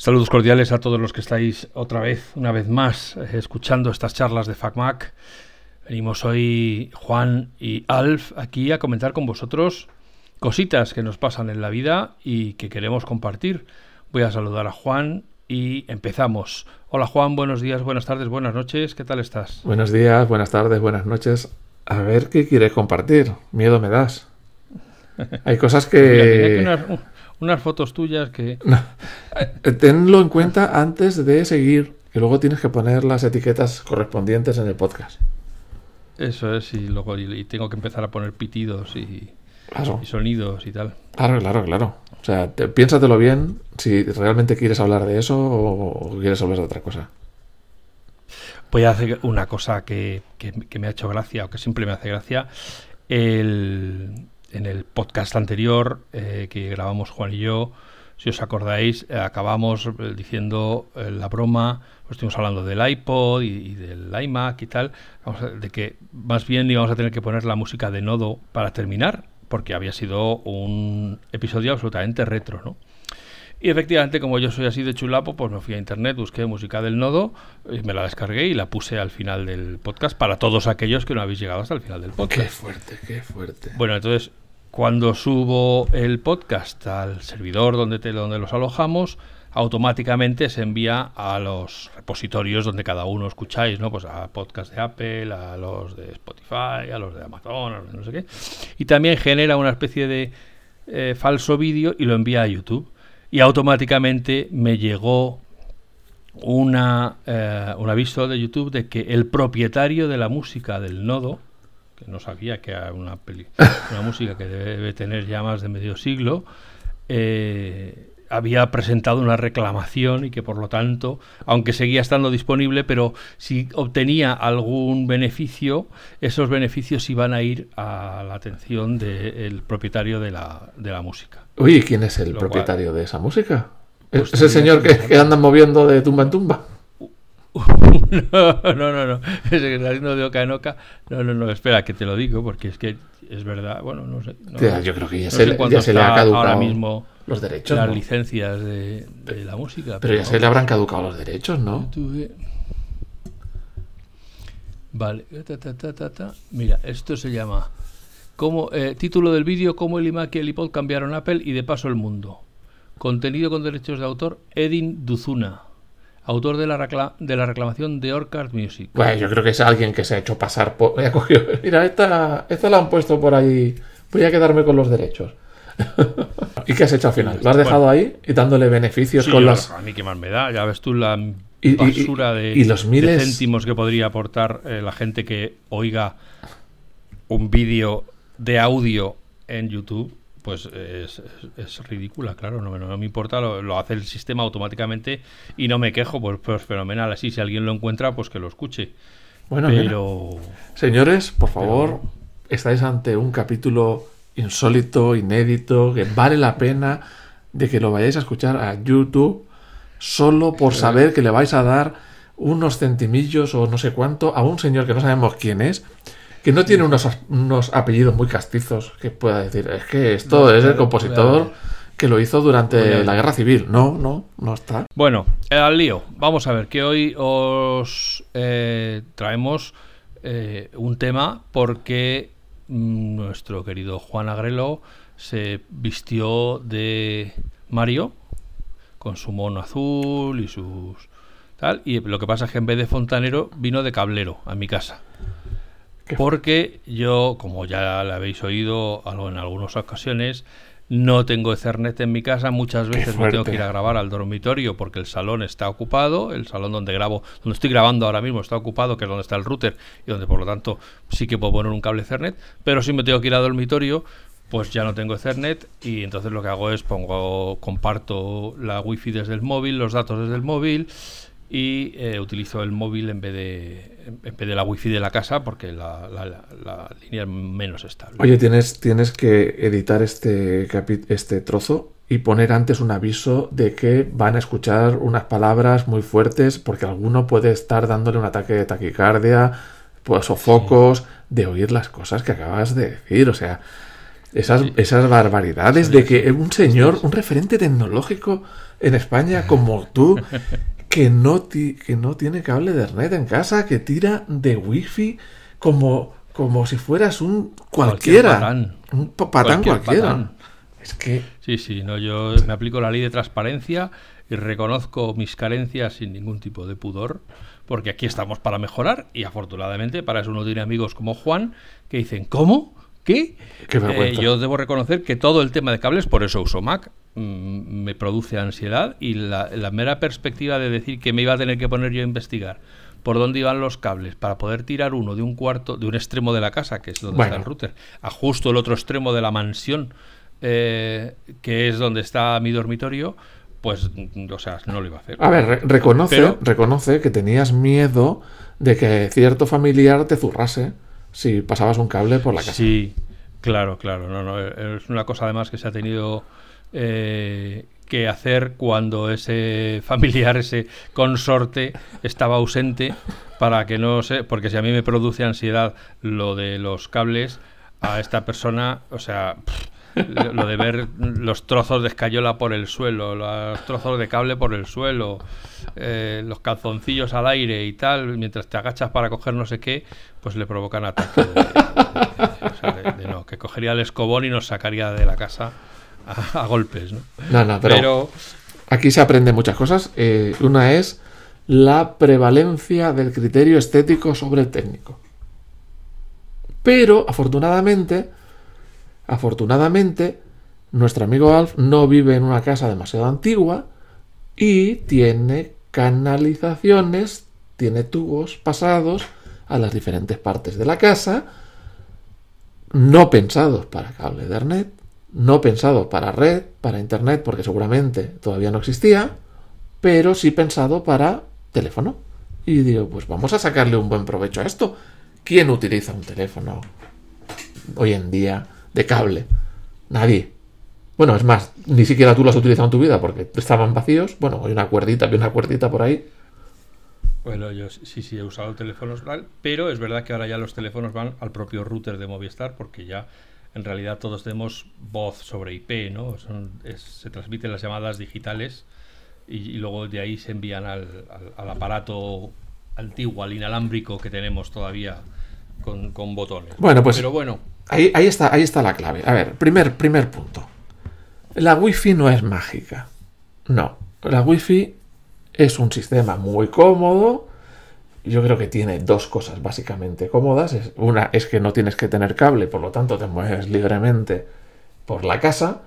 Saludos cordiales a todos los que estáis otra vez, una vez más, eh, escuchando estas charlas de FacMac. Venimos hoy Juan y Alf aquí a comentar con vosotros cositas que nos pasan en la vida y que queremos compartir. Voy a saludar a Juan y empezamos. Hola Juan, buenos días, buenas tardes, buenas noches, ¿qué tal estás? Buenos días, buenas tardes, buenas noches. A ver qué quieres compartir. Miedo me das. Hay cosas que unas fotos tuyas que... Eh, tenlo en cuenta antes de seguir, que luego tienes que poner las etiquetas correspondientes en el podcast. Eso es, y luego y, tengo que empezar a poner pitidos y, sonidos y tal. Claro, claro, claro. O sea, piénsatelo bien si realmente quieres hablar de eso o, quieres hablar de otra cosa. Voy a hacer una cosa que, que me ha hecho gracia o que siempre me hace gracia. El, en el podcast anterior eh, que grabamos Juan y yo, si os acordáis, eh, acabamos eh, diciendo la broma, pues estuvimos hablando del iPod y, del iMac y tal, de que más bien íbamos a tener que poner la música de nodo para terminar, porque había sido un episodio absolutamente retro, ¿no? Y efectivamente, como yo soy así de chulapo, pues me fui a internet, busqué música del nodo, y me la descargué y la puse al final del podcast para todos aquellos que no habéis llegado hasta el final del podcast. Qué fuerte, qué fuerte. Bueno, entonces cuando subo el podcast al servidor donde, donde los alojamos, automáticamente se envía a los repositorios donde cada uno escucháis, ¿no? Pues a podcast de Apple, a los de Spotify, a los de Amazon, a los de no sé qué. Y también genera una especie de eh, falso vídeo y lo envía a YouTube. Y automáticamente me llegó una, eh, un aviso de YouTube de que el propietario de la música del nodo, que no sabía que era una, peli, una música que debe tener ya más de medio siglo, eh, había presentado una reclamación y que por lo tanto, aunque seguía estando disponible, pero si obtenía algún beneficio, esos beneficios iban a ir a la atención del propietario de la, de la música. Oye, ¿quién es el propietario de esa música? Pues ¿Es el señor que, que andan moviendo de tumba en tumba? no, no, no, no. Es que está haciendo de oca en oca. No, no, no, espera, que te lo digo, porque es que es verdad. Bueno, no sé. yo creo que ya, se, ya se le ha caducado ahora mismo los derechos. Las licencias de, la música. Pero, ya se le habrán caducado los derechos, ¿no? Vale. Mira, esto se llama. Como, eh, título del vídeo: Cómo el iMac y el iPod cambiaron Apple y de paso el mundo. Contenido con derechos de autor: Edin Duzuna autor de la, de la reclamación de Orchard Music. Bueno, yo creo que es alguien que se ha hecho pasar por... Mira, esta, esta la han puesto por ahí. Voy a quedarme con los derechos. ¿Y qué has hecho al final? ¿Lo has dejado ahí y dándole beneficios con las... A mí qué más me da. Ya ves tú la basura de, los miles... céntimos que podría aportar eh, la gente que oiga un vídeo de audio en YouTube pues es, es, ridícula, claro, no, no, me importa, lo, hace el sistema automáticamente y no me quejo, pues, pues fenomenal, así si alguien lo encuentra, pues que lo escuche. Bueno, pero... señores, por favor, estáis ante un capítulo insólito, inédito, que vale la pena de que lo vayáis a escuchar a YouTube solo por saber que le vais a dar unos centimillos o no sé cuánto a un señor que no sabemos quién es que no tiene unos, unos apellidos muy castizos que pueda decir, es que esto es el compositor que lo hizo durante la guerra civil. No, no, no está. Bueno, al lío. Vamos a ver, que hoy os eh, traemos eh, un tema porque nuestro querido Juan Agrelo se vistió de Mario con su mono azul y sus tal y lo que pasa es que en vez de fontanero vino de cablero a mi casa. Porque yo, como ya le habéis oído en algunas ocasiones, no tengo Ethernet en mi casa, muchas veces me tengo que ir a grabar al dormitorio porque el salón está ocupado, el salón donde grabo, donde estoy grabando ahora mismo está ocupado, que es donde está el router y donde por lo tanto sí que puedo poner un cable Ethernet, pero si me tengo que ir al dormitorio, pues ya no tengo Ethernet y entonces lo que hago es pongo, comparto la wifi desde el móvil, los datos desde el móvil y eh, utilizo el móvil en vez de en vez de la wifi de la casa porque la, línea es menos estable. Oye, tienes, tienes que editar este, este trozo y poner antes un aviso de que van a escuchar unas palabras muy fuertes porque alguno puede estar dándole un ataque de taquicardia, pues, o focos de oír las cosas que acabas de decir. O sea, esas, esas barbaridades de que un señor, un referente tecnológico en España como tú, que no, que no tiene cable de red en casa, que tira de wifi como, como si fueras un cualquiera. Un patán cualquiera. Es que. Sí, sí, no, yo me aplico la ley de transparencia y reconozco mis carencias sin ningún tipo de pudor, porque aquí estamos para mejorar y afortunadamente para eso uno tiene amigos como Juan que dicen, ¿cómo? ¿Qué? Eh, yo debo reconocer que todo el tema de cables, por eso uso Mac, mm, me produce ansiedad y la, mera perspectiva de decir que me iba a tener que poner yo a investigar por dónde iban los cables para poder tirar uno de un cuarto, de un extremo de la casa, que es donde está el router, a justo el otro extremo de la mansión, eh, que es donde está mi dormitorio, pues, o sea, no lo iba a hacer. A ver, reconoce, reconoce que tenías miedo de que cierto familiar te zurrase si pasabas un cable por la casa. Sí, claro, claro. No, no, es una cosa además que se ha tenido eh, que hacer cuando ese familiar, ese consorte estaba ausente para que no sé, porque si a mí me produce ansiedad lo de los cables, a esta persona, o sea, lo de ver los trozos de escayola por el suelo, los trozos de cable por el suelo, eh, los calzoncillos al aire y tal, mientras te agachas para coger no sé qué, pues le provocan ataque de, no, que cogería el escobón y nos sacaría de la casa a, golpes. ¿no? No, no, pero, aquí se aprenden muchas cosas. Eh, una es la prevalencia del criterio estético sobre el técnico. Pero, afortunadamente, Afortunadamente, nuestro amigo Alf no vive en una casa demasiado antigua y tiene canalizaciones, tiene tubos pasados a las diferentes partes de la casa, no pensados para cable de Ethernet, no pensados para red, para Internet, porque seguramente todavía no existía, pero sí pensado para teléfono. Y digo, pues vamos a sacarle un buen provecho a esto. ¿Quién utiliza un teléfono hoy en día? De cable. Nadie. Bueno, es más, ni siquiera tú lo has utilizado en tu vida porque estaban vacíos. Bueno, hay una cuerdita, hay una cuerdita por ahí. Bueno, yo sí, sí he usado teléfonos, pero es verdad que ahora ya los teléfonos van al propio router de Movistar porque ya en realidad todos tenemos voz sobre IP, ¿no? se transmiten las llamadas digitales y, luego de ahí se envían al, aparato antiguo, al inalámbrico que tenemos todavía con, con botones. Bueno, pues. Pero bueno. Ahí, está, ahí está la clave. A ver, primer, primer punto. La Wi-Fi no es mágica. No. La Wi-Fi es un sistema muy cómodo. Yo creo que tiene dos cosas básicamente cómodas. Una es que no tienes que tener cable, por lo tanto te mueves libremente por la casa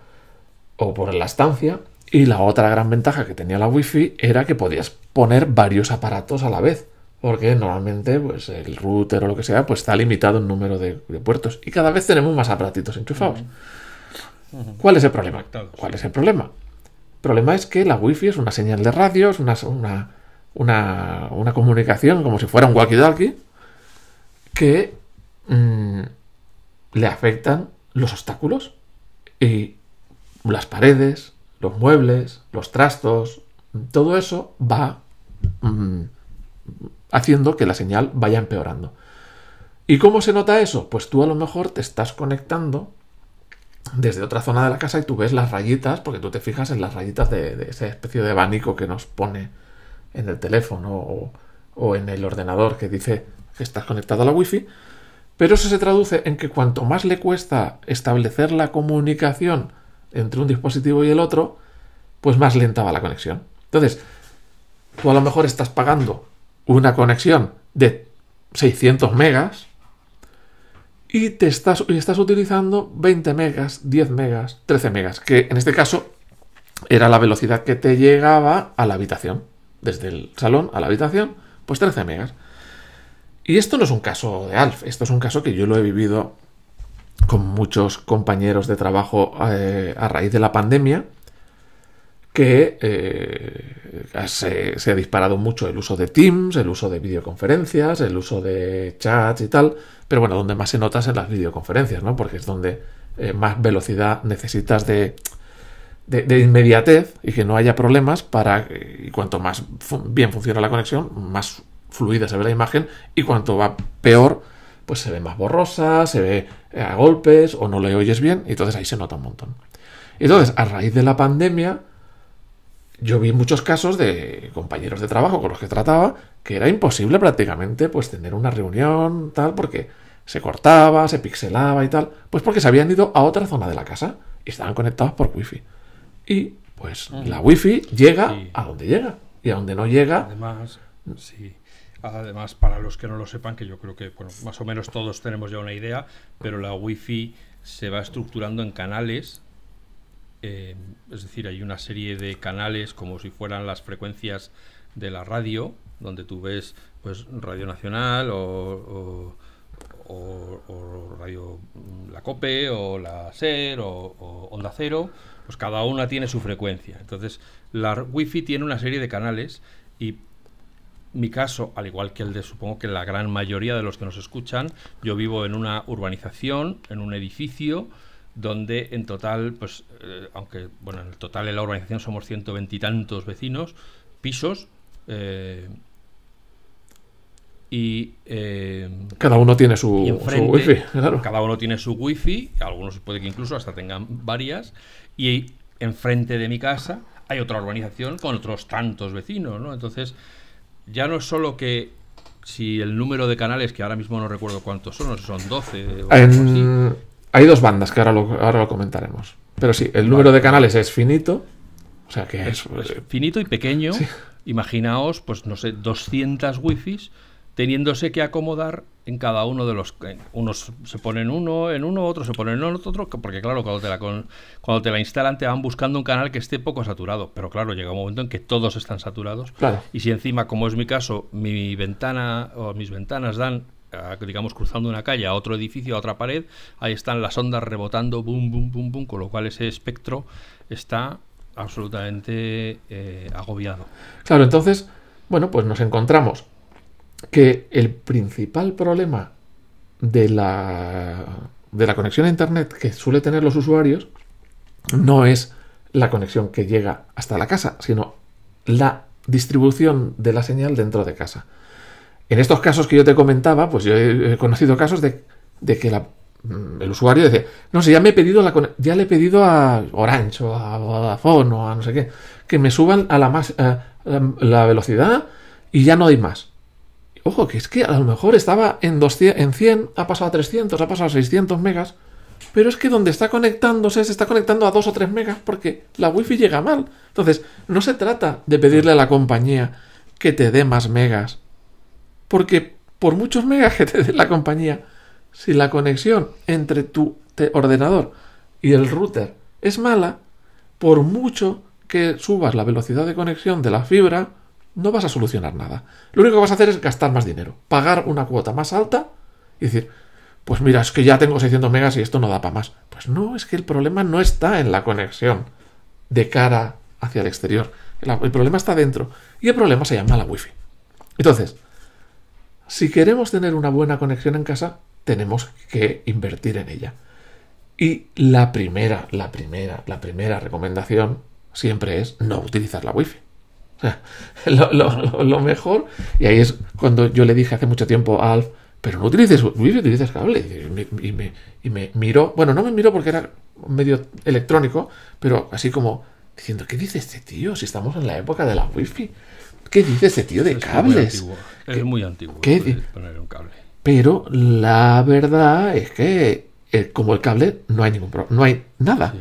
o por la estancia. Y la otra gran ventaja que tenía la Wi-Fi era que podías poner varios aparatos a la vez porque normalmente pues el router o lo que sea pues está limitado el número de, puertos y cada vez tenemos más aparatitos enchufados. ¿Cuál es el problema? ¿Cuál es el problema? El problema es que la wifi es una señal de radio, es una, una, una, comunicación como si fuera un walkie-talkie que mm, le afectan los obstáculos y las paredes, los muebles, los trastos, todo eso va mm, haciendo que la señal vaya empeorando. ¿Y cómo se nota eso? Pues tú a lo mejor te estás conectando desde otra zona de la casa y tú ves las rayitas, porque tú te fijas en las rayitas de, esa especie de abanico que nos pone en el teléfono o, en el ordenador que dice que estás conectado a la wifi, pero eso se traduce en que cuanto más le cuesta establecer la comunicación entre un dispositivo y el otro, pues más lenta va la conexión. Entonces, tú a lo mejor estás pagando una conexión de 600 megas y te estás, y estás utilizando 20 megas, 10 megas, 13 megas, que en este caso era la velocidad que te llegaba a la habitación, desde el salón a la habitación, pues 13 megas. Y esto no es un caso de Alf, esto es un caso que yo lo he vivido con muchos compañeros de trabajo eh, a raíz de la pandemia que eh, se, ha disparado mucho el uso de Teams, el uso de videoconferencias, el uso de chats y tal, pero bueno, donde más se nota es en las videoconferencias, ¿no? Porque es donde eh, más velocidad necesitas de, de, inmediatez y que no haya problemas para, y cuanto más bien funciona la conexión, más fluida se ve la imagen y cuanto va peor, pues se ve más borrosa, se ve eh, a golpes o no le oyes bien, y entonces ahí se nota un montón. Entonces, a raíz de la pandemia, yo vi muchos casos de compañeros de trabajo con los que trataba que era imposible prácticamente pues tener una reunión tal porque se cortaba, se pixelaba y tal, pues porque se habían ido a otra zona de la casa y estaban conectados por wifi. Y pues la wifi llega a donde llega y a donde no llega. Además, sí. Además, para los que no lo sepan, que yo creo que bueno, más o menos todos tenemos ya una idea, pero la wifi se va estructurando en canales eh, es decir, hay una serie de canales como si fueran las frecuencias de la radio, donde tú ves pues Radio Nacional o, Radio La Cope o la SER o, Onda Cero, pues cada una tiene su frecuencia. Entonces, la Wi-Fi tiene una serie de canales y mi caso, al igual que el de supongo que la gran mayoría de los que nos escuchan, yo vivo en una urbanización, en un edificio, donde en total, pues, eh, aunque, bueno, en el total en la urbanización somos ciento veintitantos vecinos, pisos, eh, y eh, cada uno tiene su, wifi, Cada uno tiene su wifi, algunos puede que incluso hasta tengan varias, y enfrente de mi casa hay otra urbanización con otros tantos vecinos, ¿no? Entonces, ya no es solo que si el número de canales, que ahora mismo no recuerdo cuántos son, no sé, son 12 o así, hay dos bandas que ahora lo, ahora lo comentaremos. Pero sí, el número de canales es finito. O sea que es, eh, finito y pequeño. Imaginaos, pues no sé, 200 wifis teniéndose que acomodar en cada uno de los unos se ponen uno en uno otros se ponen en otro porque claro cuando te la cuando te la instalan te van buscando un canal que esté poco saturado pero claro llega un momento en que todos están saturados y si encima como es mi caso mi ventana o mis ventanas dan digamos, cruzando una calle a otro edificio, a otra pared, ahí están las ondas rebotando, boom, boom, boom, boom, con lo cual ese espectro está absolutamente eh, agobiado. Claro, entonces, bueno, pues nos encontramos que el principal problema de la, de la conexión a Internet que suele tener los usuarios no es la conexión que llega hasta la casa, sino la distribución de la señal dentro de casa. En estos casos que yo te comentaba, pues yo he conocido casos de, que mm, el usuario dice, no sé, ya me he pedido la ya le he pedido a Orange o a Vodafone o a no sé qué, que me suban a la más la, velocidad y ya no hay más. Ojo, que es que a lo mejor estaba en, 200, en 100, ha pasado a 300, ha pasado a 600 megas, pero es que donde está conectándose se está conectando a 2 o 3 megas porque la wifi llega mal. Entonces, no se trata de pedirle a la compañía que te dé más megas porque por muchos megas que te dé la compañía, si la conexión entre tu ordenador y el router es mala, por mucho que subas la velocidad de conexión de la fibra, no vas a solucionar nada. Lo único que vas a hacer es gastar más dinero, pagar una cuota más alta y decir, pues mira, es que ya tengo 600 megas y esto no da para más. Pues no, es que el problema no está en la conexión de cara hacia el exterior. El, problema está dentro. Y el problema se llama la wifi. Entonces, si queremos tener una buena conexión en casa, tenemos que invertir en ella. Y la primera, la primera, la primera recomendación siempre es no utilizar la wifi. O sea, lo, mejor, y ahí es cuando yo le dije hace mucho tiempo a Alf, pero no utilices wifi, utilices cable. Y me, y miró, bueno, no me miró porque era medio electrónico, pero así como diciendo, ¿qué dice este tío? Si estamos en la época de la wifi. ¿Qué dice ese tío de cables? es muy antiguo poner un cable. Pero la verdad es que eh, como el cable no hay ningún problema, no hay nada.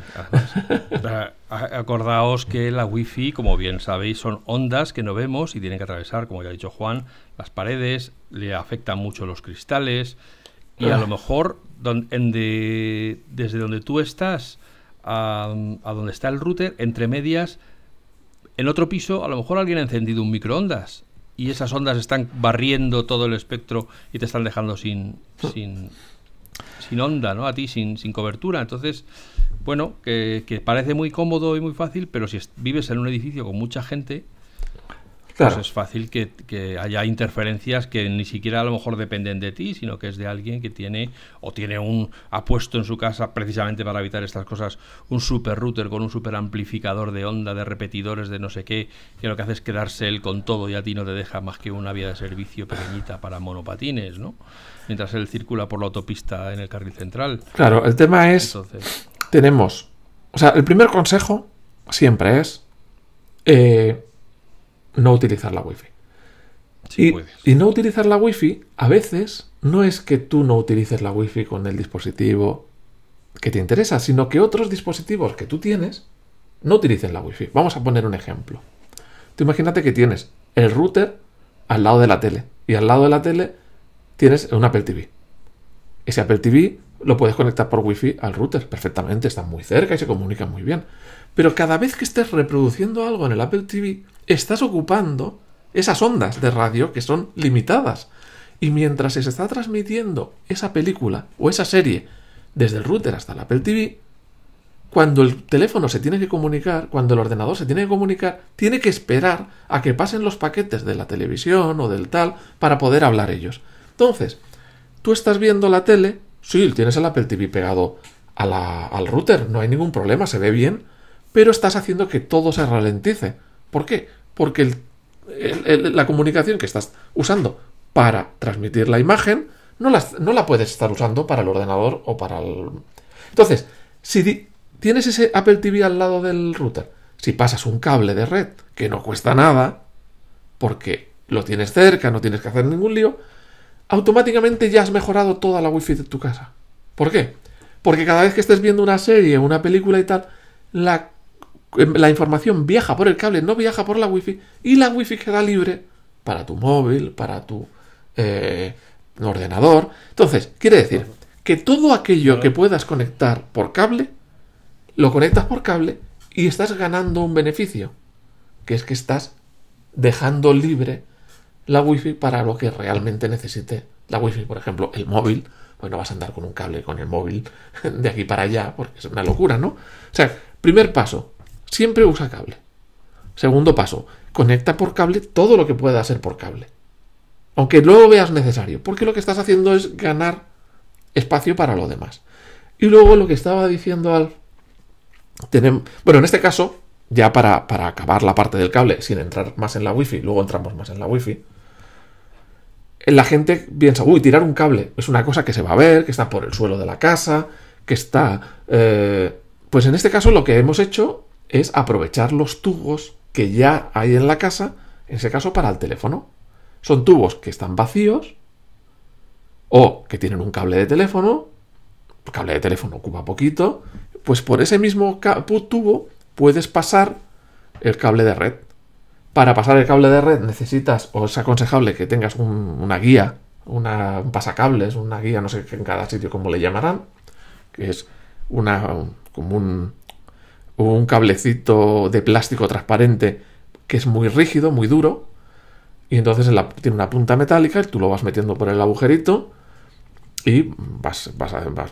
acordaos que la wifi, como bien sabéis, son ondas que no vemos y tienen que atravesar, como ya ha dicho Juan, las paredes, le afectan mucho los cristales y a lo mejor desde donde tú estás a donde está el router, entre medias, en otro piso, a lo mejor alguien ha encendido un microondas y esas ondas están barriendo todo el espectro y te están dejando sin, sin, sin onda, ¿no? A ti, sin, sin cobertura. Entonces, bueno, que, parece muy cómodo y muy fácil, pero si vives en un edificio con mucha gente, pues es fácil que, haya interferencias que ni siquiera a lo mejor dependen de ti, sino que es de alguien que tiene o tiene un ha puesto en su casa precisamente para evitar estas cosas un super router con un super amplificador de onda, de repetidores, de no sé qué, que lo que hace es quedarse él con todo y a ti no te deja más que una vía de servicio pequeñita para monopatines, ¿no? Mientras él circula por la autopista en el carril central. Claro, el tema es tenemos, o sea, el primer consejo siempre es eh, no utilizar la wifi. y, y, no utilizar la wifi a veces no es que tú no utilices la wifi con el dispositivo que te interesa, sino que otros dispositivos que tú tienes no utilicen la wifi. Vamos a poner un ejemplo. Tú imagínate que tienes el router al lado de la tele y al lado de la tele tienes un Apple TV. Ese Apple TV lo puedes conectar por wifi al router perfectamente, está muy cerca y se comunica muy bien. Pero cada vez que estés reproduciendo algo en el Apple TV, estás ocupando esas ondas de radio que son limitadas. Y mientras se está transmitiendo esa película o esa serie desde el router hasta el Apple TV, cuando el teléfono se tiene que comunicar, cuando el ordenador se tiene que comunicar, tiene que esperar a que pasen los paquetes de la televisión o del tal para poder hablar ellos. Entonces, tú estás viendo la tele, sí, tienes el Apple TV pegado al router, no hay ningún problema, se ve bien, pero estás haciendo que todo se ralentice. ¿Por qué? Porque la comunicación que estás usando para transmitir la imagen no la, puedes estar usando para el ordenador o para el... Entonces, si tienes ese Apple TV al lado del router, si pasas un cable de red que no cuesta nada, porque lo tienes cerca, no tienes que hacer ningún lío, automáticamente ya has mejorado toda la wifi de tu casa. ¿Por qué? Porque cada vez que estés viendo una serie, una película y tal, la la información viaja por el cable, no viaja por la wifi, y la wifi queda libre para tu móvil, para tu eh, ordenador. Entonces, quiere decir que todo aquello que puedas conectar por cable, lo conectas por cable y estás ganando un beneficio, que es que estás dejando libre la wifi para lo que realmente necesite la wifi. Por ejemplo, el móvil, pues no vas a andar con un cable con el móvil de aquí para allá, porque es una locura, ¿no? O sea, primer paso, siempre usa cable. Segundo paso, conecta por cable todo lo que pueda ser por cable. Aunque luego veas necesario, porque lo que estás haciendo es ganar espacio para lo demás. Y luego lo que estaba diciendo al... Bueno, en este caso, ya para, para acabar la parte del cable, sin entrar más en la wifi, luego entramos más en la wifi, la gente piensa, uy, tirar un cable es una cosa que se va a ver, que está por el suelo de la casa, que está... Eh, pues en este caso lo que hemos hecho es aprovechar los tubos que ya hay en la casa, en ese caso para el teléfono. Son tubos que están vacíos o que tienen un cable de teléfono, el cable de teléfono ocupa poquito, pues por ese mismo tubo puedes pasar el cable de red. Para pasar el cable de red necesitas, o es aconsejable que tengas una guía, un pasacables, una guía, no sé en cada sitio cómo le llamarán, que es una, como un, un cablecito de plástico transparente que es muy rígido, muy duro, y entonces tiene una punta metálica y tú lo vas metiendo por el agujerito y vas,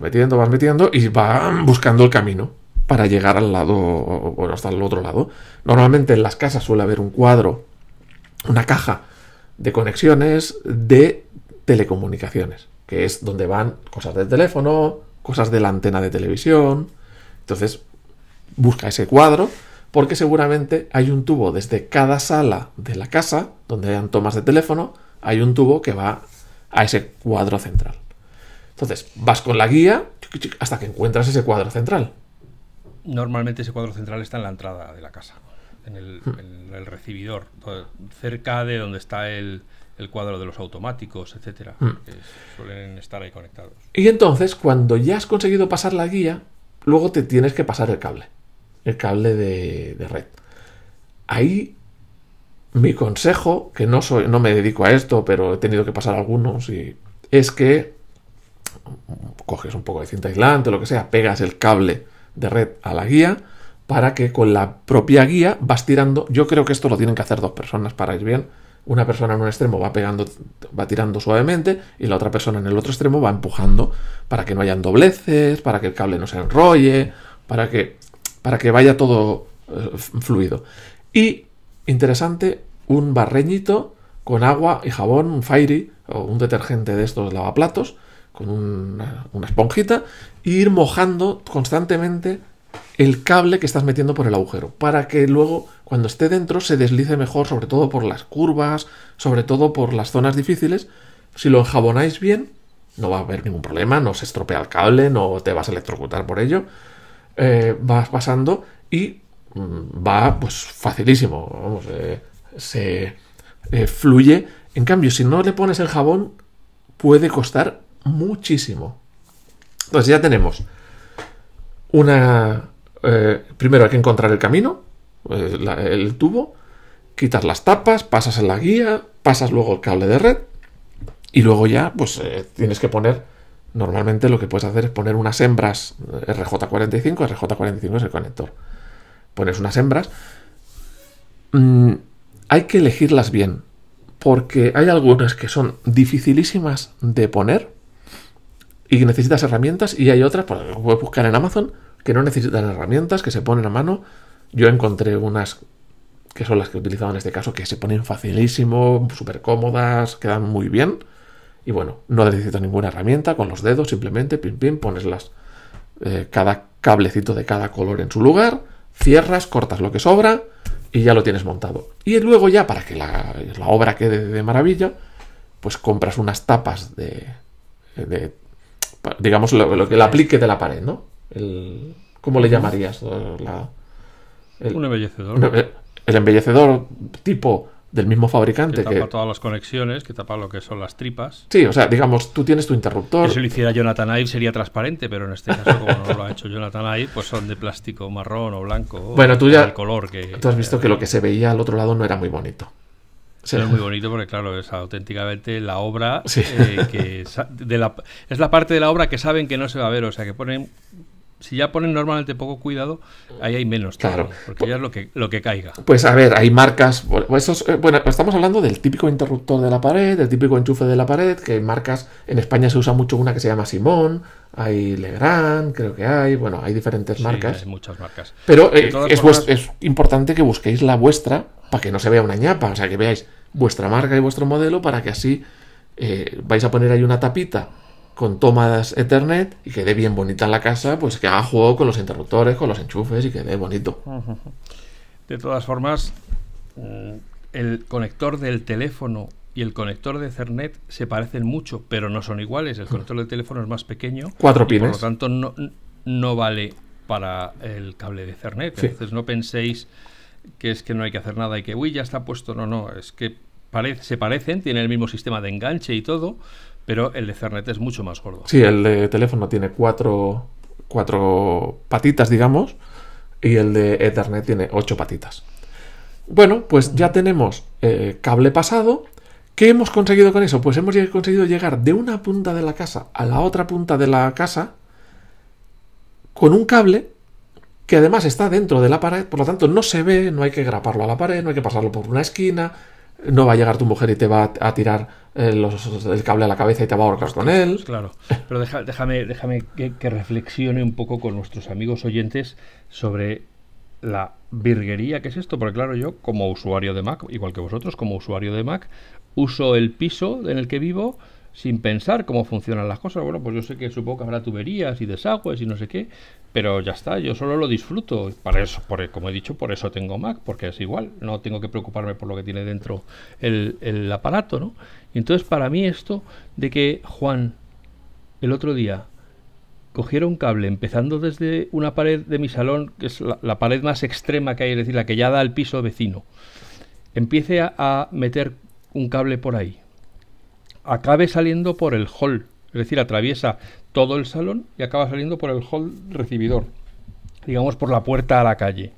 metiendo, vas metiendo y va buscando el camino para llegar al lado, o hasta el otro lado. Normalmente en las casas suele haber un cuadro, una caja de conexiones de telecomunicaciones, que es donde van cosas del teléfono, cosas de la antena de televisión. Entonces, busca ese cuadro porque seguramente hay un tubo desde cada sala de la casa, donde hayan tomas de teléfono, hay un tubo que va a ese cuadro central. Entonces, vas con la guía hasta que encuentras ese cuadro central. Normalmente ese cuadro central está en la entrada de la casa, en el, hmm. recibidor, cerca de donde está el, cuadro de los automáticos, etcétera, hmm. que suelen estar ahí conectados. Y entonces, cuando ya has conseguido pasar la guía, luego te tienes que pasar el cable el cable de, red. Ahí mi consejo, que no soy, no me dedico a esto, pero he tenido que pasar algunos, y es que coges un poco de cinta aislante o lo que sea, pegas el cable de red a la guía para que con la propia guía vas tirando. Yo creo que esto lo tienen que hacer dos personas para ir bien. Una persona en un extremo va pegando, va tirando suavemente y la otra persona en el otro extremo va empujando para que no hayan dobleces, para que el cable no se enrolle, para que para que vaya todo eh, fluido. Y, interesante, un barreñito con agua y jabón, un fairy o un detergente de estos lavaplatos, con una, una esponjita, ir mojando constantemente el cable que estás metiendo por el agujero, para que luego cuando esté dentro se deslice mejor, sobre todo por las curvas, sobre todo por las zonas difíciles. Si lo enjabonáis bien, no va a haber ningún problema, no se estropea el cable, no te vas a electrocutar por ello. Eh, vas pasando y mm, va pues facilísimo, vamos, eh, se eh, fluye. En cambio, si no le pones el jabón, puede costar muchísimo. Entonces ya tenemos una... primero hay que encontrar el camino, el tubo, quitas las tapas, pasas en la guía, pasas luego el cable de red y luego ya, pues tienes que poner, normalmente lo que puedes hacer es poner unas hembras RJ45, RJ45 es el conector. Pones unas hembras. Mm, hay que elegirlas bien, porque hay algunas que son dificilísimas de poner y necesitas herramientas, y hay otras, pues, puedes buscar en Amazon, que no necesitan herramientas, que se ponen a mano. Yo encontré unas que son las que he utilizado en este caso, que se ponen facilísimo, súper cómodas, quedan muy bien. Y bueno, no necesitas ninguna herramienta, con los dedos simplemente, pim, pim, pones las, eh, cada cablecito de cada color en su lugar, cierras, cortas lo que sobra y ya lo tienes montado. Y luego ya, para que la, obra quede de maravilla, pues compras unas tapas de, de digamos, lo, que le aplique de la pared, ¿no? El, ¿Cómo le llamarías? La, un embellecedor. El embellecedor tipo del mismo fabricante. Que tapa todas las conexiones, que tapa lo que son las tripas. Sí, o sea, digamos, tú tienes tu interruptor. si lo hiciera Jonathan Ive sería transparente, pero en este caso, como no lo ha hecho Jonathan Ive, pues son de plástico marrón o blanco. Bueno, tú ya. El color que, tú has visto que lo que se veía al otro lado no era muy bonito. Sí. Es muy bonito porque, claro, es auténticamente la obra eh, que de la, es la parte de la obra que saben que no se va a ver, o sea, que ponen si ya ponen normalmente poco cuidado, ahí hay menos. Claro. porque ya es lo que, lo que caiga. Pues a ver, hay marcas. Pues eh, bueno, estamos hablando del típico interruptor de la pared, del típico enchufe de la pared, que hay marcas. En España se usa mucho una que se llama Simón, hay Legrand, creo que hay. Bueno, hay diferentes marcas. Hay muchas marcas. Pero eh, es, es importante que busquéis la vuestra para que no se vea una ñapa. O sea, que veáis vuestra marca y vuestro modelo para que así eh, vais a poner ahí una tapita con tomas Ethernet y quede bien bonita en la casa, pues que haga juego con los interruptores, con los enchufes y quede bonito. De todas formas, mm, el conector del teléfono y el conector de Ethernet se parecen mucho, pero no son iguales. El conector del teléfono es más pequeño. Cuatro pines. por lo tanto, no, no vale para el cable de Ethernet. Entonces, no penséis que es que no hay que hacer nada y que, uy, ya está puesto. No, no, es que se parecen, tienen el mismo sistema de enganche y todo, pero el Ethernet es mucho más gordo. Sí, el de teléfono tiene cuatro, cuatro patitas, digamos, y el de Ethernet tiene ocho patitas. Bueno, pues ya tenemos eh, cable pasado. ¿Qué hemos conseguido con eso? Pues hemos conseguido llegar de una punta de la casa a la otra punta de la casa con un cable que además está dentro de la pared, por lo tanto no se ve, no hay que graparlo a la pared, no hay que pasarlo por una esquina, no va a llegar tu mujer y te va a tirar eh, el cable a la cabeza y te va a ahorcar con él. Claro, pero déjame, déjame que, reflexione un poco con nuestros amigos oyentes sobre la virguería que es esto, porque claro, yo como usuario de Mac, igual que vosotros, como usuario de Mac, uso el piso en el que vivo sin pensar cómo funcionan las cosas. Bueno, pues yo sé que supongo que habrá tuberías y desagües y no sé qué, pero ya está, yo solo lo disfruto. Para eso, por, como he dicho, por eso tengo Mac, porque es igual, no tengo que preocuparme por lo que tiene dentro el, el aparato, ¿no? Entonces para mí esto de que Juan el otro día cogiera un cable empezando desde una pared de mi salón, que es la, pared más extrema que hay, es decir, la que ya da al piso vecino, empiece a meter un cable por ahí acabe saliendo por el hall, es decir, atraviesa todo el salón y acaba saliendo por el hall recibidor, digamos por la puerta a la calle.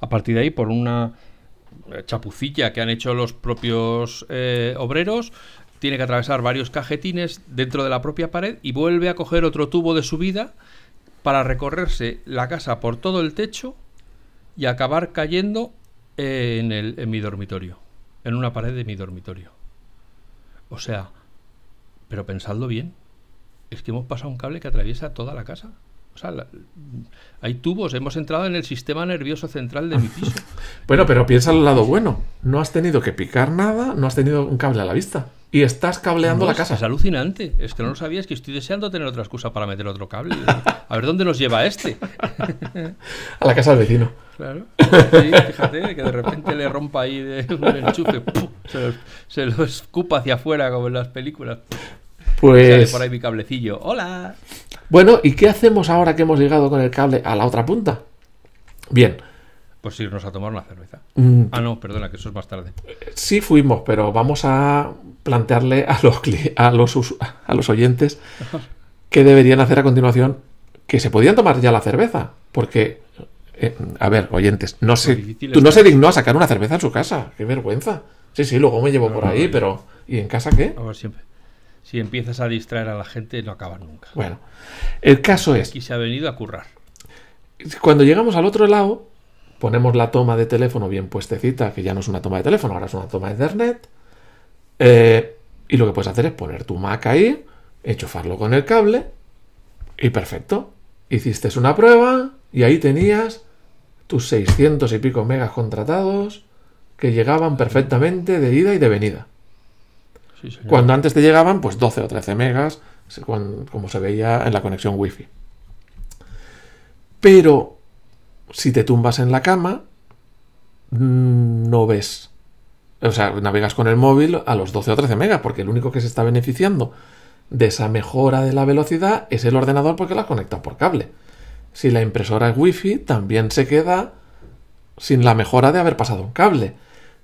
A partir de ahí, por una chapucilla que han hecho los propios eh, obreros, tiene que atravesar varios cajetines dentro de la propia pared y vuelve a coger otro tubo de subida para recorrerse la casa por todo el techo y acabar cayendo en, el, en mi dormitorio, en una pared de mi dormitorio. O sea, pero pensadlo bien, es que hemos pasado un cable que atraviesa toda la casa. O sea, hay tubos, hemos entrado en el sistema nervioso central de mi piso. bueno, pero piensa al lado bueno. No has tenido que picar nada, no has tenido un cable a la vista. Y estás cableando la casa. Es alucinante. Es que no lo sabías que estoy deseando tener otra excusa para meter otro cable. A ver dónde nos lleva este. a la casa del vecino. Claro. fíjate, que de repente le rompa ahí de un enchufe. Se, lo, escupa hacia afuera como en las películas. Pues. Sale por ahí mi cablecillo. ¡Hola! Bueno, ¿y qué hacemos ahora que hemos llegado con el cable a la otra punta? Bien. Pues irnos a tomar una cerveza. Mm. Ah, no, perdona, que eso es más tarde. Sí fuimos, pero vamos a plantearle a los, a los, a los oyentes qué deberían hacer a continuación, que se podían tomar ya la cerveza, porque, eh, a ver, oyentes, no sé, tú no se dignó a sacar una cerveza en su casa, qué vergüenza. Sí, sí, luego me llevo por ahí, pero ¿y en casa qué? A ver, siempre. Si empiezas a distraer a la gente, no acabas nunca. Bueno, el caso es... Aquí se ha venido a currar. Cuando llegamos al otro lado, ponemos la toma de teléfono bien puestecita, que ya no es una toma de teléfono, ahora es una toma de internet. Eh, y lo que puedes hacer es poner tu Mac ahí, enchufarlo con el cable y perfecto. Hiciste una prueba y ahí tenías tus 600 y pico megas contratados que llegaban perfectamente de ida y de venida. Cuando antes te llegaban, pues 12 o 13 megas, como se veía en la conexión wifi. Pero si te tumbas en la cama, mm, no ves. O sea, navegas con el móvil a los 12 o 13 megas, porque el único que se está beneficiando de esa mejora de la velocidad es el ordenador porque la has conectado por cable. Si la impresora es wifi, también se queda sin la mejora de haber pasado un cable.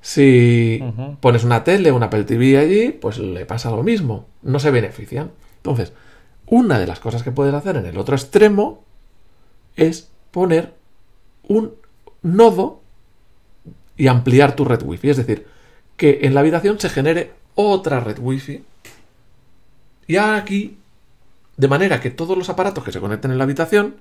Si pones una tele, una Apple TV allí, pues le pasa lo mismo. No se benefician. Entonces, una de las cosas que puedes hacer en el otro extremo es poner un nodo y ampliar tu red wifi. Es decir, que en la habitación se genere otra red wifi. Y aquí, de manera que todos los aparatos que se conecten en la habitación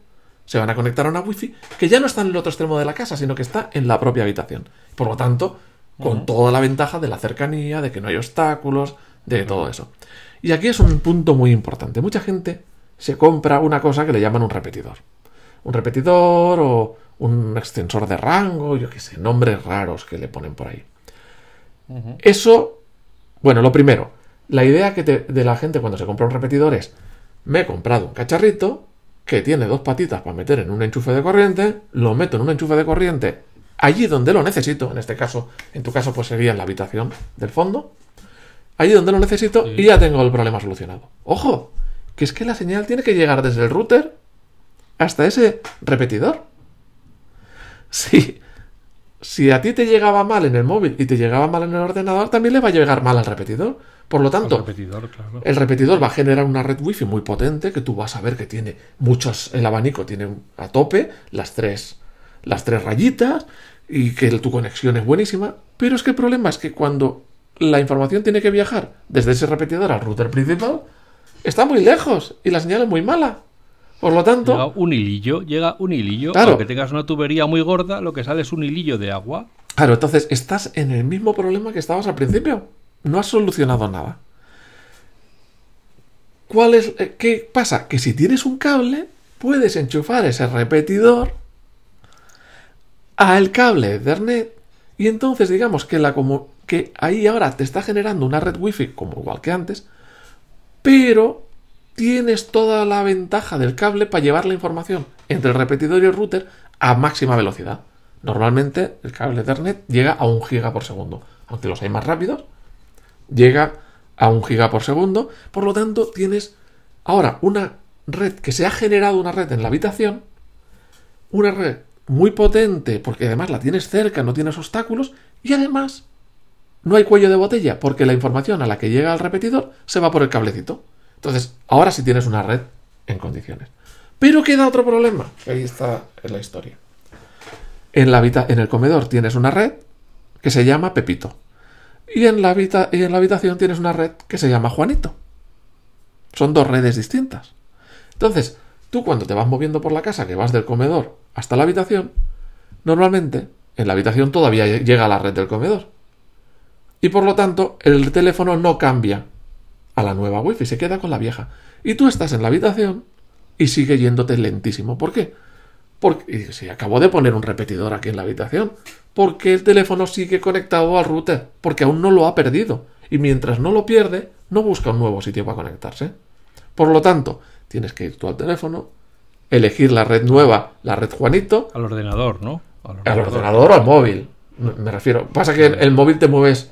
se van a conectar a una wifi que ya no está en el otro extremo de la casa, sino que está en la propia habitación. Por lo tanto, con toda la ventaja de la cercanía, de que no hay obstáculos, de todo eso. Y aquí es un punto muy importante. Mucha gente se compra una cosa que le llaman un repetidor. Un repetidor o un extensor de rango, yo qué sé, nombres raros que le ponen por ahí. Eso, bueno, lo primero, la idea que de la gente cuando se compra un repetidor es, me he comprado un cacharrito que tiene dos patitas para meter en un enchufe de corriente, lo meto en un enchufe de corriente allí donde lo necesito, en este caso, en tu caso pues sería en la habitación del fondo, allí donde lo necesito y ya tengo el problema solucionado. Ojo, que es que la señal tiene que llegar desde el router hasta ese repetidor. Sí, si a ti te llegaba mal en el móvil y te llegaba mal en el ordenador, también le va a llegar mal al repetidor. Por lo tanto, el repetidor, va a generar una red wifi muy potente que tú vas a ver que tiene muchos, el abanico tiene a tope las tres, las tres rayitas y que tu conexión es buenísima. Pero es que el problema es que cuando la información tiene que viajar desde ese repetidor al router principal, está muy lejos y la señal es muy mala. Por lo tanto. Llega un hilillo, llega un hilillo. Claro. Aunque tengas una tubería muy gorda, lo que sale es un hilillo de agua. Claro, entonces estás en el mismo problema que estabas al principio. No has solucionado nada. ¿Cuál es, eh, ¿Qué pasa? Que si tienes un cable, puedes enchufar ese repetidor al cable Ethernet y entonces digamos que, la, como, que ahí ahora te está generando una red wifi como igual que antes, pero tienes toda la ventaja del cable para llevar la información entre el repetidor y el router a máxima velocidad. Normalmente el cable Ethernet llega a un giga por segundo, aunque los hay más rápidos, llega a un giga por segundo, por lo tanto tienes ahora una red que se ha generado una red en la habitación, una red muy potente porque además la tienes cerca, no tienes obstáculos y además no hay cuello de botella porque la información a la que llega al repetidor se va por el cablecito. Entonces, ahora sí tienes una red en condiciones. Pero queda otro problema. Ahí está la historia. En, la en el comedor tienes una red que se llama Pepito. Y en, la y en la habitación tienes una red que se llama Juanito. Son dos redes distintas. Entonces, tú cuando te vas moviendo por la casa, que vas del comedor hasta la habitación, normalmente en la habitación todavía llega la red del comedor. Y por lo tanto, el teléfono no cambia a la nueva wifi, se queda con la vieja. Y tú estás en la habitación y sigue yéndote lentísimo. ¿Por qué? Porque si acabo de poner un repetidor aquí en la habitación, porque el teléfono sigue conectado al router, porque aún no lo ha perdido. Y mientras no lo pierde, no busca un nuevo sitio para conectarse. Por lo tanto, tienes que ir tú al teléfono, elegir la red nueva, la red Juanito. Al ordenador, ¿no? Al ordenador, o al móvil. Me refiero. Pasa que el, móvil te mueves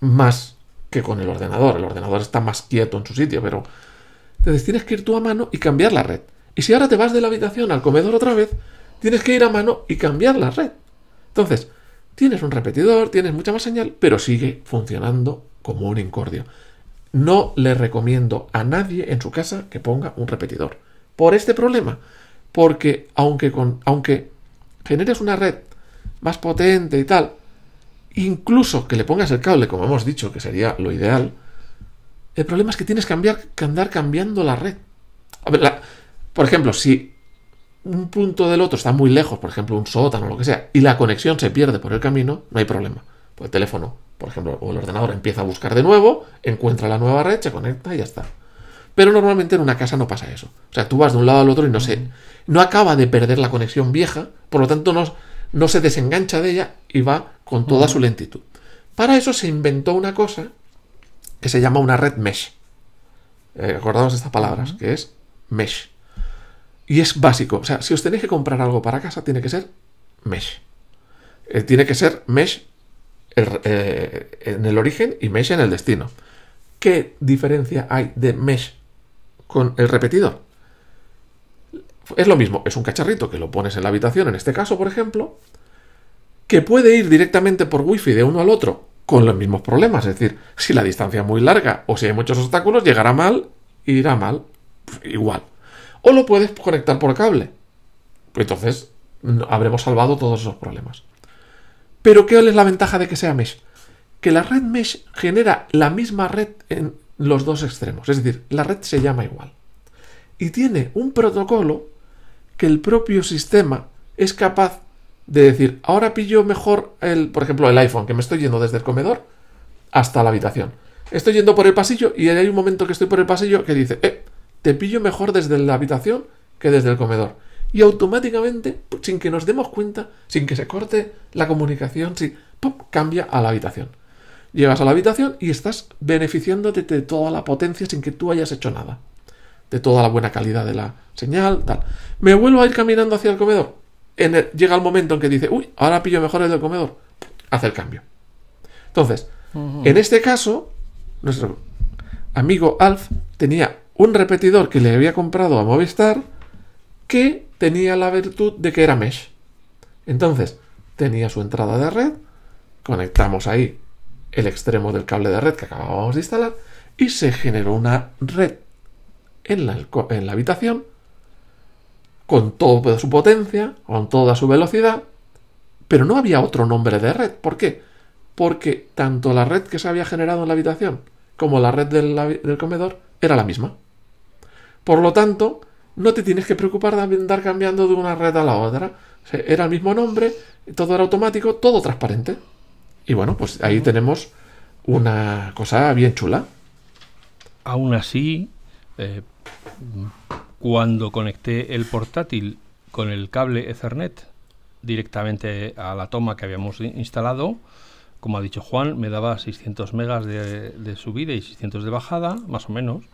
más que con el ordenador. El ordenador está más quieto en su sitio, pero. Entonces tienes que ir tú a mano y cambiar la red. Y si ahora te vas de la habitación al comedor otra vez, tienes que ir a mano y cambiar la red. Entonces, tienes un repetidor, tienes mucha más señal, pero sigue funcionando como un incordio. No le recomiendo a nadie en su casa que ponga un repetidor. Por este problema. Porque aunque, con, aunque generes una red más potente y tal, incluso que le pongas el cable, como hemos dicho, que sería lo ideal, el problema es que tienes que, cambiar, que andar cambiando la red. por ejemplo, si un punto del otro está muy lejos, por ejemplo, un sótano o lo que sea, y la conexión se pierde por el camino, no hay problema. Pues el teléfono, por ejemplo, o el ordenador empieza a buscar de nuevo, encuentra la nueva red, se conecta y ya está. Pero normalmente en una casa no pasa eso. O sea, tú vas de un lado al otro y no sé, no acaba de perder la conexión vieja, por lo tanto no, no se desengancha de ella y va con toda su lentitud. Para eso se inventó una cosa que se llama una red mesh. Eh, acordamos estas palabras, que es mesh. Y es básico. O sea, si os tenéis que comprar algo para casa, tiene que ser mesh. Eh, tiene que ser mesh eh, en el origen y mesh en el destino. ¿Qué diferencia hay de mesh con el repetidor? Es lo mismo, es un cacharrito que lo pones en la habitación, en este caso, por ejemplo, que puede ir directamente por wifi de uno al otro con los mismos problemas. Es decir, si la distancia es muy larga o si hay muchos obstáculos, llegará mal, irá mal. igual o lo puedes conectar por cable. Entonces habremos salvado todos esos problemas. Pero ¿qué es la ventaja de que sea mesh? Que la red mesh genera la misma red en los dos extremos. Es decir, la red se llama igual. Y tiene un protocolo que el propio sistema es capaz de decir, ahora pillo mejor el, por ejemplo, el iPhone, que me estoy yendo desde el comedor hasta la habitación. Estoy yendo por el pasillo y hay un momento que estoy por el pasillo que dice, eh, te pillo mejor desde la habitación que desde el comedor. Y automáticamente, sin que nos demos cuenta, sin que se corte la comunicación, sí, cambia a la habitación. Llegas a la habitación y estás beneficiándote de toda la potencia sin que tú hayas hecho nada. De toda la buena calidad de la señal, tal. Me vuelvo a ir caminando hacia el comedor. llega el momento en que dice, uy, ahora pillo mejor el del comedor. Hace el cambio. Entonces, en este caso, nuestro amigo Alf tenía un repetidor que le había comprado a Movistar que tenía la virtud de que era mesh. Entonces, tenía su entrada de red, conectamos ahí el extremo del cable de red que acabábamos de instalar y se generó una red en la, en la habitación con toda su potencia, con toda su velocidad, pero no había otro nombre de red. ¿Por qué? Porque tanto la red que se había generado en la habitación como la red del comedor era la misma. Por lo tanto, no te tienes que preocupar de andar cambiando de una red a la otra. era el mismo nombre, todo era automático, todo transparente. Y bueno, pues ahí tenemos una cosa bien chula. Aún así, eh, cuando conecté el portátil con el cable Ethernet directamente a la toma que habíamos instalado, como ha dicho Juan, me daba 600 megas de, subida y 600 de bajada, más o menos.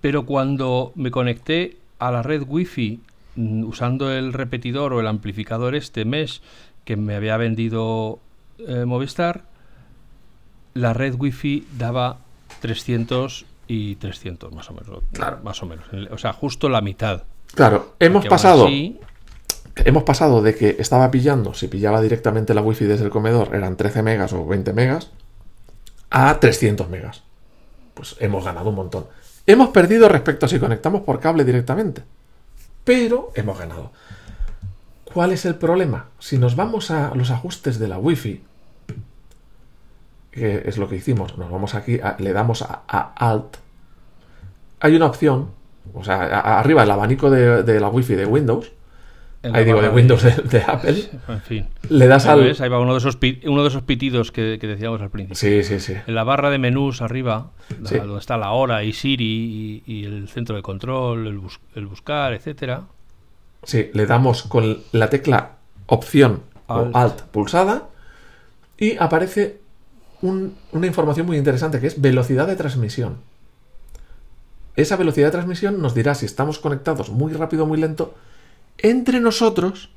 Pero cuando me conecté a la red Wi-Fi mm, usando el repetidor o el amplificador este mesh que me había vendido eh, Movistar, la red Wi-Fi daba 300 y 300 más o menos. Claro. Más o menos. O sea, justo la mitad. Claro, hemos pasado... Hemos pasado de que estaba pillando, si pillaba directamente la wifi desde el comedor, eran 13 megas o 20 megas, a 300 megas. Pues hemos ganado un montón. Hemos perdido respecto a si conectamos por cable directamente. Pero hemos ganado. ¿Cuál es el problema? Si nos vamos a los ajustes de la Wi-Fi, que es lo que hicimos, nos vamos aquí, le damos a, Alt, hay una opción, o sea, arriba el abanico de, la Wi-Fi de Windows, ahí digo, de Windows de, Apple. En fin. Le das al. Ahí va uno de esos, uno de esos pitidos que, decíamos al principio. Sí, sí, sí. En la barra de menús arriba, donde está la hora y Siri y, el centro de control, el, buscar, etcétera. Sí, le damos con la tecla opción o alt pulsada y aparece una información muy interesante que es velocidad de transmisión. Esa velocidad de transmisión nos dirá si estamos conectados muy rápido o muy lento entre nosotros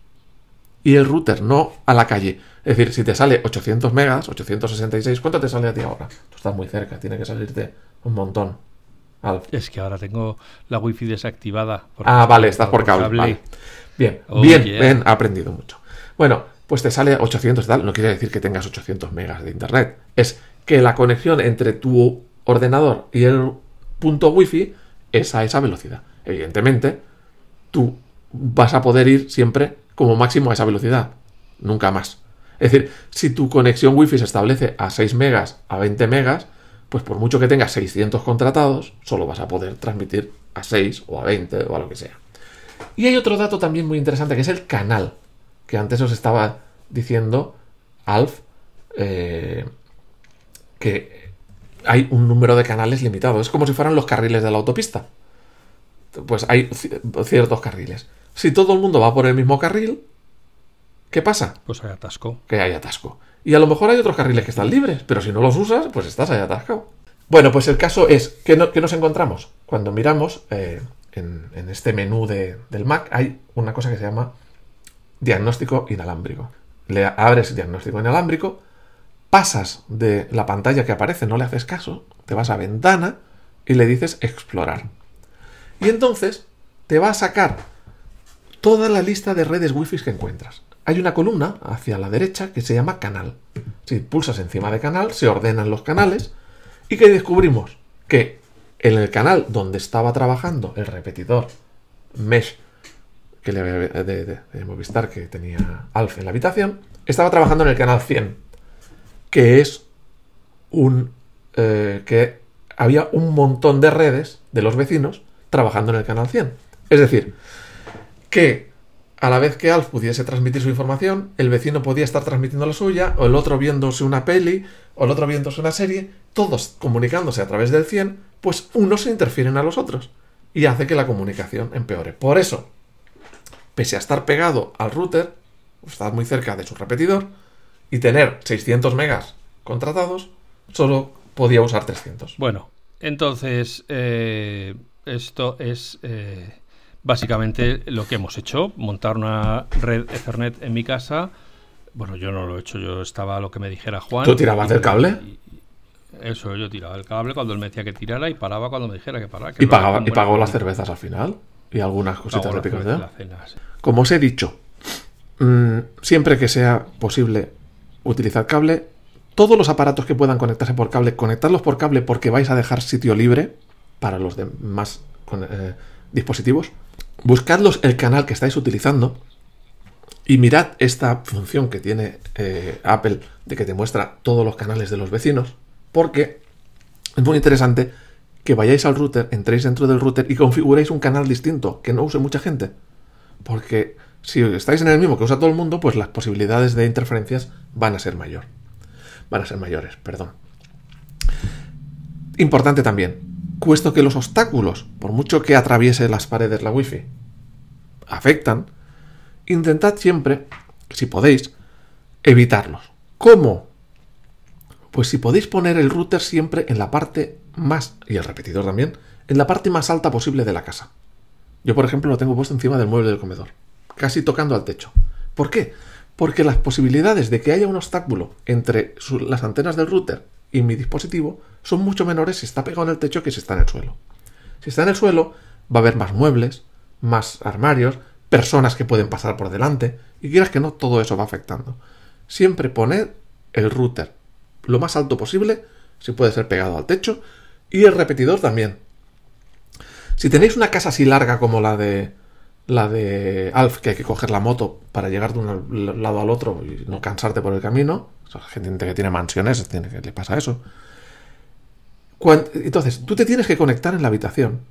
y el router, no a la calle. Es decir, si te sale 800 megas, 866, ¿cuánto te sale a ti ahora? Tú estás muy cerca, tiene que salirte un montón. Es que ahora tengo la wifi desactivada. Ah, vale, estás por cable. Bien, oh, bien, bien, ha aprendido mucho. Bueno, pues te sale 800 tal. No quiere decir que tengas 800 megas de internet. Es que la conexión entre tu ordenador y el punto wifi es a esa velocidad. Evidentemente, tú vas a poder ir siempre como máximo a esa velocidad, nunca más. Es decir, si tu conexión wifi se establece a 6 megas, a 20 megas, pues por mucho que tengas 600 contratados, solo vas a poder transmitir a 6 o a 20 o a lo que sea. Y hay otro dato también muy interesante que es el canal, que antes os estaba diciendo Alf, eh, que hay un número de canales limitado. Es como si fueran los carriles de la autopista. Pues hay ciertos carriles. Si todo el mundo va por el mismo carril, ¿qué pasa? Pues hay atasco. Que hay atasco. Y a lo mejor hay otros carriles que están libres, pero si no los usas, pues estás ahí atascado. Bueno, pues el caso es que, nos encontramos. Cuando miramos eh, en, este menú del Mac hay una cosa que se llama diagnóstico inalámbrico. Le abres diagnóstico inalámbrico, pasas de la pantalla que aparece, no le haces caso, te vas a ventana y le dices explorar. Y entonces te va a sacar toda la lista de redes wifi que encuentras. Hay una columna hacia la derecha que se llama canal. Si pulsas encima de canal, se ordenan los canales y que descubrimos que en el canal donde estaba trabajando el repetidor mesh que le, de, de, Movistar que tenía Alf en la habitación, estaba trabajando en el canal 100, que es un... Eh, que había un montón de redes de los vecinos trabajando en el canal 100. Es decir, que a la vez que Alf pudiese transmitir su información, el vecino podía estar transmitiendo la suya, o el otro viéndose una peli, o el otro viéndose una serie, todos comunicándose a través del 100, pues unos se interfieren a los otros y hace que la comunicación empeore. Por eso, pese a estar pegado al router, estar muy cerca de su repetidor y tener 600 megas contratados, solo podía usar 300. Bueno, entonces eh, esto es eh, básicamente lo que hemos hecho, montar una red Ethernet en mi casa. Bueno, yo no lo he hecho, yo estaba lo que me dijera Juan. ¿Tú tirabas del cable? eso, yo tiraba el cable cuando él me decía que tirara y paraba cuando me dijera que parara. ¿Y, pagaba, ¿y pagó las cervezas al final? ¿Y algunas cositas? Como os he dicho, mm, siempre que sea posible utilizar cable, todos los aparatos que puedan conectarse por cable, conectarlos por cable porque vais a dejar sitio libre para los demás eh, dispositivos buscadlos el canal que estáis utilizando y mirad esta función que tiene eh, Apple de que te muestra todos los canales de los vecinos, porque es muy interesante que vayáis al router, entréis dentro del router y configuréis un canal distinto que no use mucha gente. Porque si estáis en el mismo que usa todo el mundo, pues las posibilidades de interferencias van a ser mayor. Van a ser mayores, perdón. Importante también, puesto que los obstáculos, por mucho que atraviese las paredes la wifi, afectan, intentad siempre, si podéis, evitarlos. ¿Cómo? Pues si podéis poner el router siempre en la parte más, y el repetidor también, en la parte más alta posible de la casa. Yo, por ejemplo, lo tengo puesto encima del mueble del comedor, casi tocando al techo. ¿Por qué? Porque las posibilidades de que haya un obstáculo entre las antenas del router y mi dispositivo son mucho menores si está pegado en el techo que si está en el suelo. Si está en el suelo, va a haber más muebles, más armarios, personas que pueden pasar por delante, y quieras que no, todo eso va afectando. Siempre poner el router lo más alto posible, si puede ser pegado al techo, y el repetidor también. Si tenéis una casa así larga como la de la de Alf, que hay que coger la moto para llegar de un lado al otro y no cansarte por el camino, gente que tiene mansiones, le pasa eso. entonces, tú te tienes que conectar en la habitación,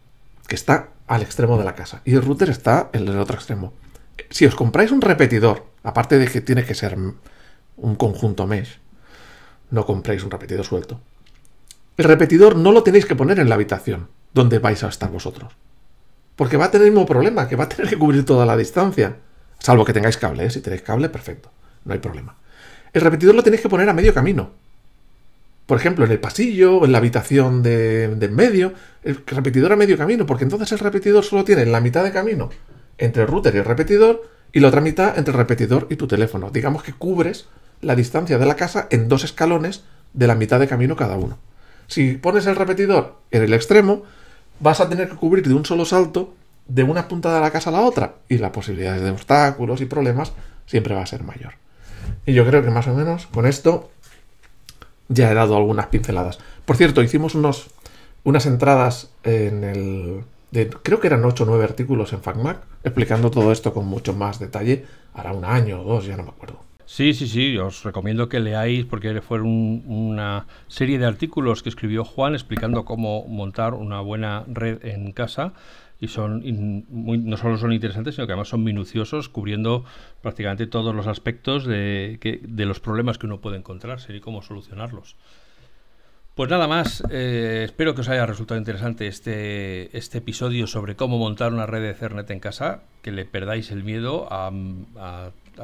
que está al extremo de la casa, y el router está en el otro extremo. si os compráis un repetidor, aparte de que tiene que ser un conjunto mesh, no compréis un repetidor suelto. El repetidor no lo tenéis que poner en la habitación donde vais a estar vosotros. Porque va a tener el mismo problema, que va a tener que cubrir toda la distancia. Salvo que tengáis cable, ¿eh? si tenéis cable, perfecto, no hay problema. El repetidor lo tenéis que poner a medio camino. Por ejemplo, en el pasillo o en la habitación de, en medio, el repetidor a medio camino, porque entonces el repetidor solo tiene la mitad de camino entre el router y el repetidor y la otra mitad entre el repetidor y tu teléfono. Digamos que cubres la distancia de la casa en dos escalones de la mitad de camino cada uno. Si pones el repetidor en el extremo, vas a tener que cubrir de un solo salto de una punta de la casa a la otra y las posibilidades de obstáculos y problemas siempre va a ser mayor. Y yo creo que más o menos con esto ya he dado algunas pinceladas. Por cierto, hicimos unos, unas entradas en el... creo que eran 8 o 9 artículos en FacMac explicando todo esto con mucho más detalle. Hará un año o dos, ya no me acuerdo. Sí, sí, sí, os recomiendo que leáis porque fue una serie de artículos que escribió Juan explicando cómo montar una buena red en casa y son no solo son interesantes, sino que además son minuciosos, cubriendo prácticamente todos los aspectos de, de los problemas que uno puede encontrarse y cómo solucionarlos. Pues nada más, eh, espero que os haya resultado interesante este, este episodio sobre cómo montar una red de Cernet en casa, que le perdáis el miedo a,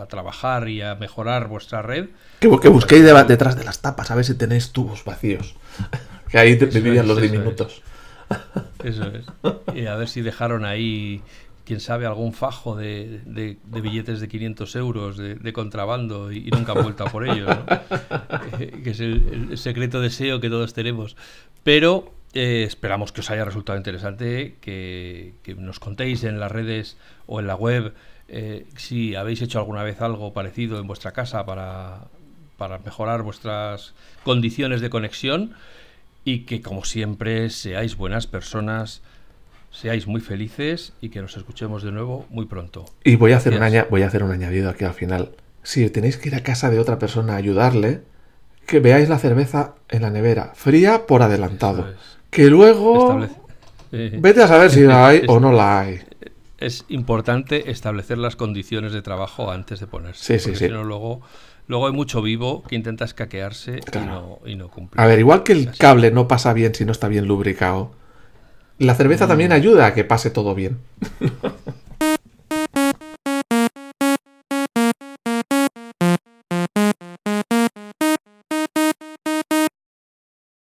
trabajar y a mejorar vuestra red. Que, busquéis detrás de las tapas a ver si tenéis tubos vacíos, que ahí vivían los diminutos. Eso es. Y a ver si dejaron ahí, quién sabe, algún fajo de, billetes de 500 euros de, contrabando y, nunca han vuelto a por ellos, eh, que es el, secreto deseo que todos tenemos. Pero eh, esperamos que os haya resultado interesante, que, nos contéis en las redes o en la web eh, si habéis hecho alguna vez algo parecido en vuestra casa para, para mejorar vuestras condiciones de conexión y que como siempre seáis buenas personas, seáis muy felices y que nos escuchemos de nuevo muy pronto. Y voy a hacer, un, voy a hacer un añadido aquí al final. Si tenéis que ir a casa de otra persona a ayudarle, que veáis la cerveza en la nevera, fría por adelantado. Que luego... Vete a saber si la hay o no la hay. Es importante establecer las condiciones de trabajo antes de ponerse. Sí, sí, sí. luego Luego hay mucho vivo que intenta escaquearse y, no, cumple. A ver, igual que el cable no pasa bien si no está bien lubricado, la cerveza mm. también ayuda a que pase todo bien.